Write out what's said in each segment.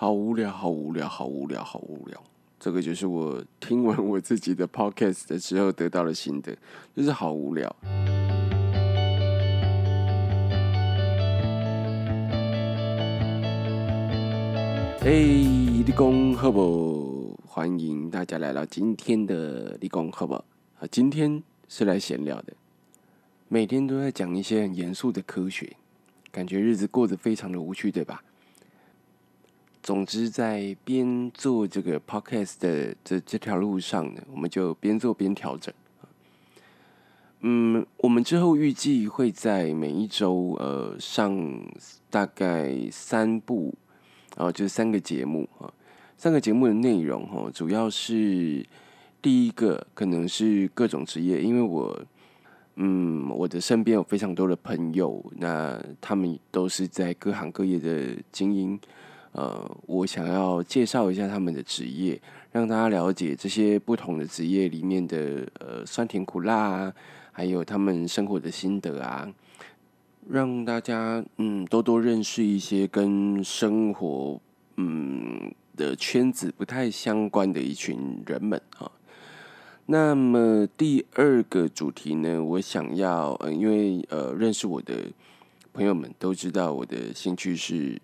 好无聊，好无聊，好无聊，好无聊。这个就是我听完我自己的 podcast 的时候得到的心得，就是好无聊。嘿，立功好不？欢迎大家来到今天的立功好不？啊，今天是来闲聊的。每天都在讲一些很严肃的科学，感觉日子过得非常的无趣，对吧？总之，在边做这个 podcast 的这这条路上呢，我们就边做边调整。嗯，我们之后预计会在每一周呃上大概三部，然后就是三个节目啊。三个节目的内容哈，主要是第一个可能是各种职业，因为我。嗯，我的身边有非常多的朋友，那他们都是在各行各业的精英。呃，我想要介绍一下他们的职业，让大家了解这些不同的职业里面的呃酸甜苦辣啊，还有他们生活的心得啊，让大家嗯多多认识一些跟生活嗯的圈子不太相关的一群人们啊。那么第二个主题呢，我想要，呃，因为呃，认识我的朋友们都知道我的兴趣是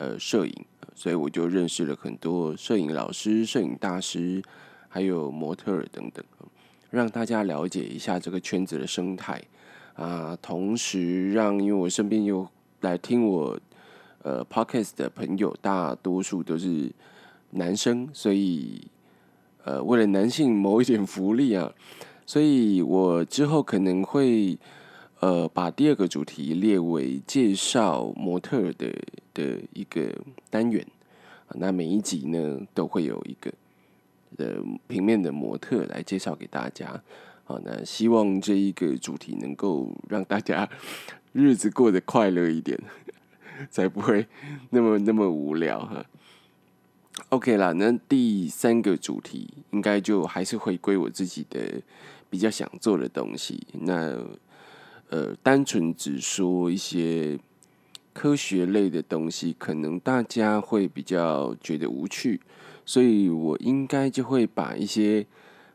呃摄影，所以我就认识了很多摄影老师、摄影大师，还有模特儿等等，让大家了解一下这个圈子的生态啊。同时，让因为我身边有来听我呃 podcast 的朋友，大多数都是男生，所以。呃，为了男性谋一点福利啊，所以我之后可能会呃把第二个主题列为介绍模特的的一个单元那每一集呢都会有一个的平面的模特来介绍给大家。好，那希望这一个主题能够让大家 日子过得快乐一点，才不会那么那么无聊哈。OK 啦，那第三个主题应该就还是回归我自己的比较想做的东西。那呃，单纯只说一些科学类的东西，可能大家会比较觉得无趣，所以我应该就会把一些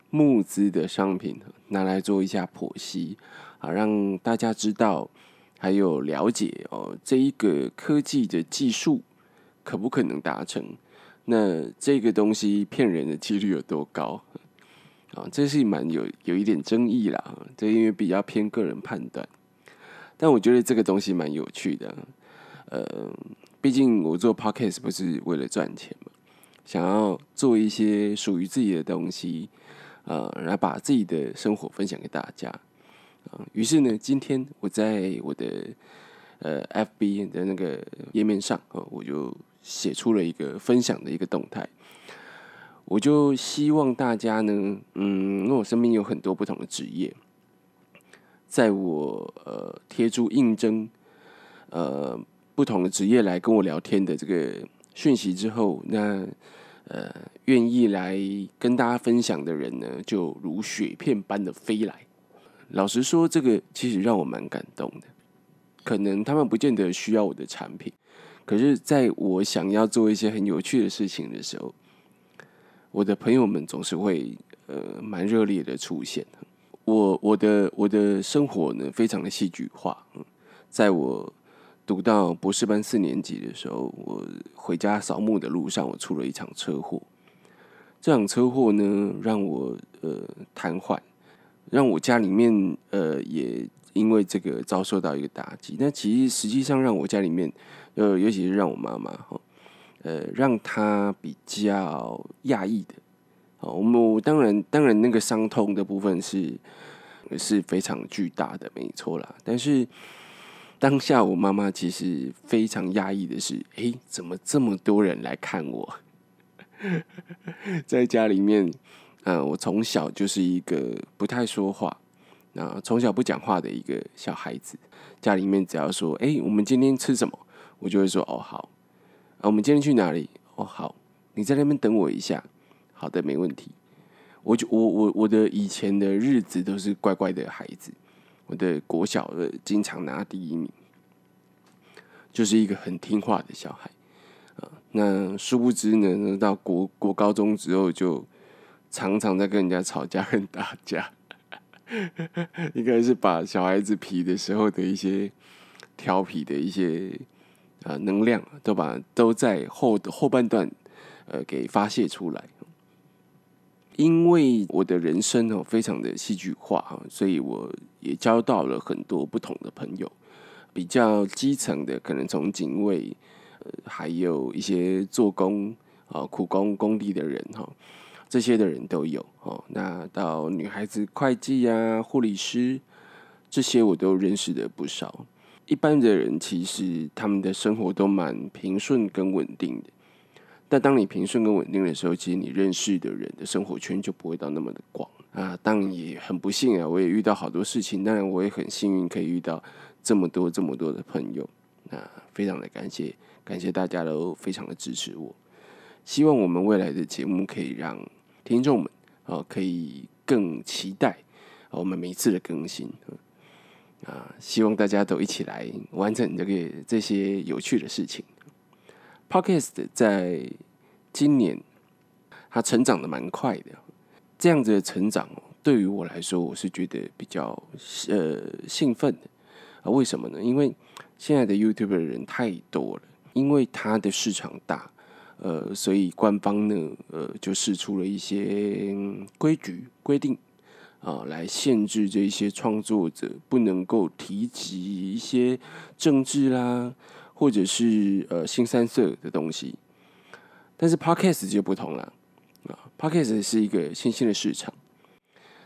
募资的商品拿来做一下剖析，啊，让大家知道还有了解哦，这一个科技的技术可不可能达成。那这个东西骗人的几率有多高？啊，这是蛮有有一点争议啦。这因为比较偏个人判断，但我觉得这个东西蛮有趣的。呃，毕竟我做 podcast 不是为了赚钱嘛，想要做一些属于自己的东西，呃，然后把自己的生活分享给大家。啊，于是呢，今天我在我的呃 FB 的那个页面上，啊，我就。写出了一个分享的一个动态，我就希望大家呢，嗯，因为我身边有很多不同的职业，在我呃贴出应征呃不同的职业来跟我聊天的这个讯息之后，那呃愿意来跟大家分享的人呢，就如雪片般的飞来。老实说，这个其实让我蛮感动的，可能他们不见得需要我的产品。可是，在我想要做一些很有趣的事情的时候，我的朋友们总是会呃蛮热烈的出现。我我的我的生活呢，非常的戏剧化。在我读到博士班四年级的时候，我回家扫墓的路上，我出了一场车祸。这场车祸呢，让我呃瘫痪，让我家里面呃也因为这个遭受到一个打击。那其实实际上让我家里面。呃，尤其是让我妈妈哈，呃，让他比较讶异的，哦，我们当然当然那个伤痛的部分是是非常巨大的，没错啦。但是当下我妈妈其实非常压抑的是，诶，怎么这么多人来看我？在家里面，嗯，我从小就是一个不太说话，那从小不讲话的一个小孩子。家里面只要说，诶，我们今天吃什么？我就会说哦好，我们今天去哪里？哦好，你在那边等我一下。好的，没问题。我就我我我的以前的日子都是乖乖的孩子，我的国小的经常拿第一名，就是一个很听话的小孩啊。那殊不知呢，到国国高中之后，就常常在跟人家吵架、跟打架。应该是把小孩子皮的时候的一些调皮的一些呃能量，都把都在后后半段呃给发泄出来。因为我的人生哦非常的戏剧化哈，所以我也交到了很多不同的朋友，比较基层的可能从警卫，呃还有一些做工啊苦工工地的人哈。这些的人都有哦，那到女孩子会计啊、护理师这些我都认识的不少。一般的人其实他们的生活都蛮平顺跟稳定的，但当你平顺跟稳定的时候，其实你认识的人的生活圈就不会到那么的广啊。当然也很不幸啊，我也遇到好多事情，当然我也很幸运可以遇到这么多这么多的朋友，那非常的感谢，感谢大家都非常的支持我。希望我们未来的节目可以让听众们啊，可以更期待我们每一次的更新啊！希望大家都一起来完成这个这些有趣的事情。Podcast 在今年它成长的蛮快的，这样子的成长对于我来说，我是觉得比较呃兴奋的啊。为什么呢？因为现在的 YouTube 的人太多了，因为它的市场大。呃，所以官方呢，呃，就试出了一些规矩规定啊，来限制这些创作者不能够提及一些政治啦，或者是呃新三色的东西。但是 Podcast 就不同了啊，Podcast 是一个新兴的市场，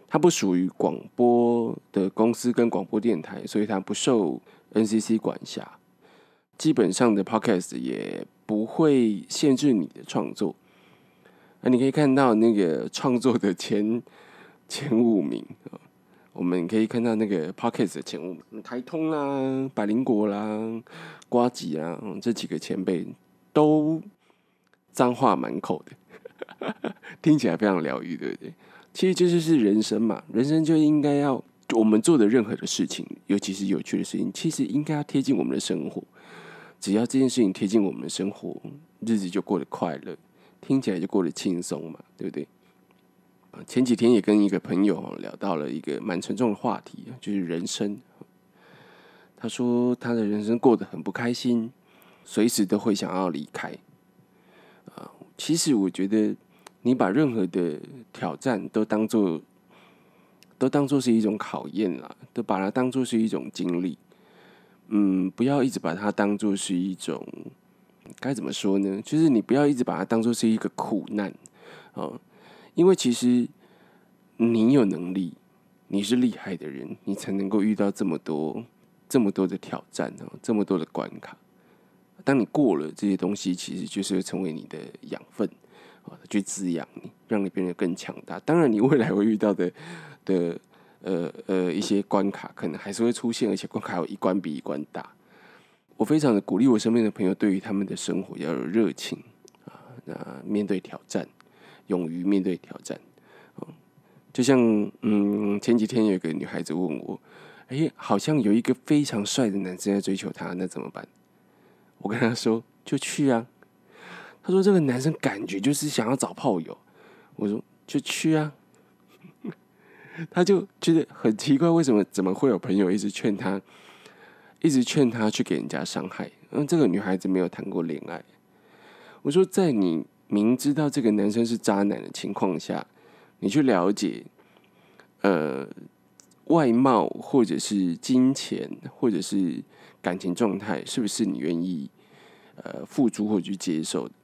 它不属于广播的公司跟广播电台，所以它不受 NCC 管辖。基本上的 Podcast 也。不会限制你的创作，啊，你可以看到那个创作的前前五名啊，我们可以看到那个 Pockets 的前五名，台通啦、百灵果啦、瓜吉啊，这几个前辈都脏话满口的，听起来非常疗愈，对不对？其实这就是人生嘛，人生就应该要我们做的任何的事情，尤其是有趣的事情，其实应该要贴近我们的生活。只要这件事情贴近我们的生活，日子就过得快乐，听起来就过得轻松嘛，对不对？前几天也跟一个朋友聊到了一个蛮沉重的话题，就是人生。他说他的人生过得很不开心，随时都会想要离开。啊，其实我觉得你把任何的挑战都当做都当做是一种考验啦，都把它当做是一种经历。嗯，不要一直把它当做是一种该怎么说呢？就是你不要一直把它当做是一个苦难啊，因为其实你有能力，你是厉害的人，你才能够遇到这么多这么多的挑战哦，这么多的关卡。当你过了这些东西，其实就是会成为你的养分啊，去滋养你，让你变得更强大。当然，你未来会遇到的的。呃呃，一些关卡可能还是会出现，而且关卡有一关比一关大。我非常的鼓励我身边的朋友，对于他们的生活要有热情啊，那面对挑战，勇于面对挑战。哦，就像嗯，前几天有一个女孩子问我，哎，好像有一个非常帅的男生在追求她，那怎么办？我跟她说，就去啊。她说这个男生感觉就是想要找炮友。我说就去啊。他就觉得很奇怪，为什么怎么会有朋友一直劝他，一直劝他去给人家伤害？嗯，这个女孩子没有谈过恋爱。我说，在你明知道这个男生是渣男的情况下，你去了解，呃，外貌或者是金钱或者是感情状态，是不是你愿意呃付出或去接受的？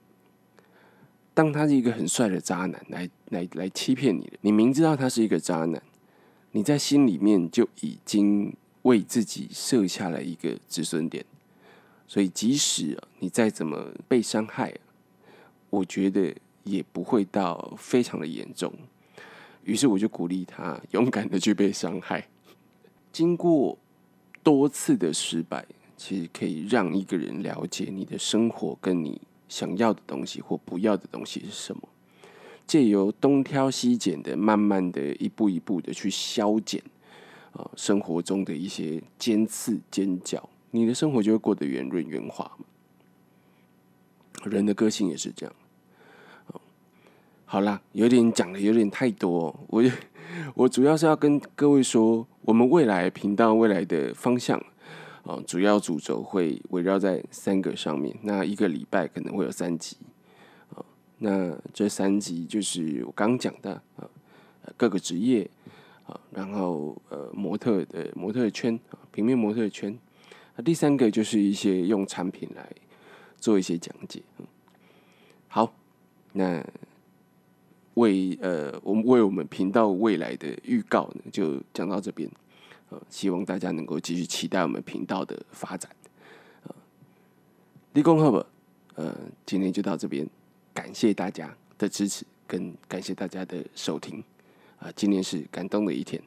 当他是一个很帅的渣男来来来欺骗你的，你明知道他是一个渣男，你在心里面就已经为自己设下了一个止损点，所以即使你再怎么被伤害，我觉得也不会到非常的严重。于是我就鼓励他勇敢的去被伤害。经过多次的失败，其实可以让一个人了解你的生活跟你。想要的东西或不要的东西是什么？借由东挑西拣的，慢慢的一步一步的去消减啊，生活中的一些尖刺尖角，你的生活就会过得圆润圆滑人的个性也是这样。好啦，有点讲的有点太多，我我主要是要跟各位说，我们未来频道未来的方向啊，主要主轴会围绕在三个上面。那一个礼拜可能会有三集啊，那这三集就是我刚讲的啊，各个职业啊，然后呃模特的模特圈啊，平面模特圈。那第三个就是一些用产品来做一些讲解。好，那。为呃，我们为我们频道未来的预告呢，就讲到这边。呃，希望大家能够继续期待我们频道的发展。呃，立功好不？呃，今天就到这边，感谢大家的支持，跟感谢大家的收听。啊，今天是感动的一天。